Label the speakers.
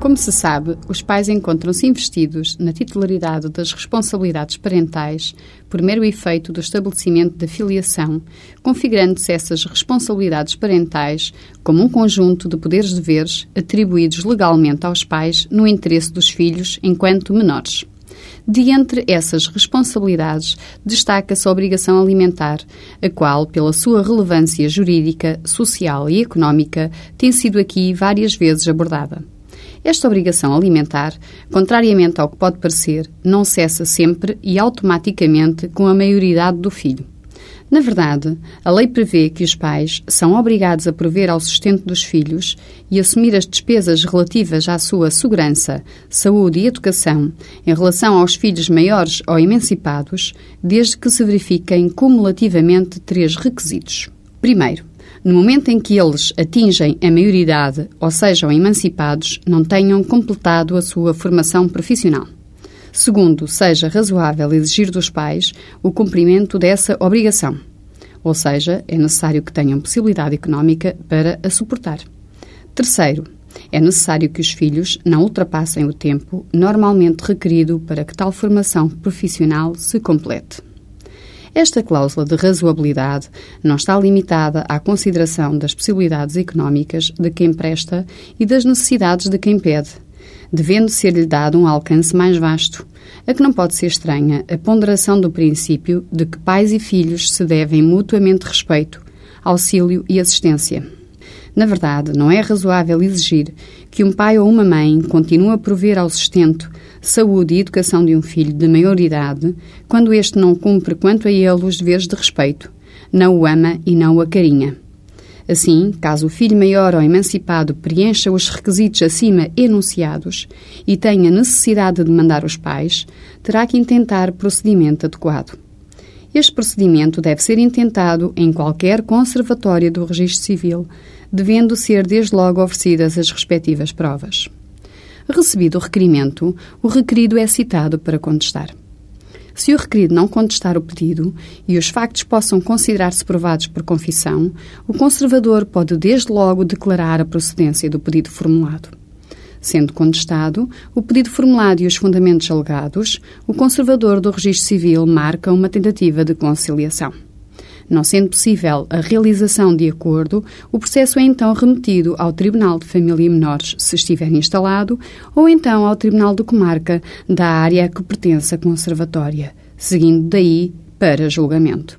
Speaker 1: Como se sabe, os pais encontram-se investidos na titularidade das responsabilidades parentais por mero efeito do estabelecimento da filiação, configurando-se essas responsabilidades parentais como um conjunto de poderes-deveres atribuídos legalmente aos pais no interesse dos filhos enquanto menores. De entre essas responsabilidades, destaca-se a obrigação alimentar, a qual, pela sua relevância jurídica, social e económica, tem sido aqui várias vezes abordada. Esta obrigação alimentar, contrariamente ao que pode parecer, não cessa sempre e automaticamente com a maioridade do filho. Na verdade, a lei prevê que os pais são obrigados a prover ao sustento dos filhos e assumir as despesas relativas à sua segurança, saúde e educação em relação aos filhos maiores ou emancipados, desde que se verifiquem cumulativamente três requisitos. Primeiro, no momento em que eles atingem a maioridade ou sejam emancipados, não tenham completado a sua formação profissional. Segundo, seja razoável exigir dos pais o cumprimento dessa obrigação, ou seja, é necessário que tenham possibilidade económica para a suportar. Terceiro, é necessário que os filhos não ultrapassem o tempo normalmente requerido para que tal formação profissional se complete. Esta cláusula de razoabilidade não está limitada à consideração das possibilidades económicas de quem presta e das necessidades de quem pede devendo ser-lhe dado um alcance mais vasto, a que não pode ser estranha a ponderação do princípio de que pais e filhos se devem mutuamente respeito, auxílio e assistência. Na verdade, não é razoável exigir que um pai ou uma mãe continue a prover ao sustento, saúde e educação de um filho de maior idade quando este não cumpre quanto a ele os deveres de respeito, não o ama e não o acarinha. Assim, caso o filho maior ou emancipado preencha os requisitos acima enunciados e tenha necessidade de mandar os pais, terá que intentar procedimento adequado. Este procedimento deve ser intentado em qualquer conservatório do registro civil, devendo ser desde logo oferecidas as respectivas provas. Recebido o requerimento, o requerido é citado para contestar. Se o requerido não contestar o pedido e os factos possam considerar-se provados por confissão, o conservador pode desde logo declarar a procedência do pedido formulado. Sendo contestado o pedido formulado e os fundamentos alegados, o conservador do registro civil marca uma tentativa de conciliação. Não sendo possível a realização de acordo, o processo é então remetido ao Tribunal de Família e Menores, se estiver instalado, ou então ao Tribunal de Comarca da área a que pertence a conservatória, seguindo daí para julgamento.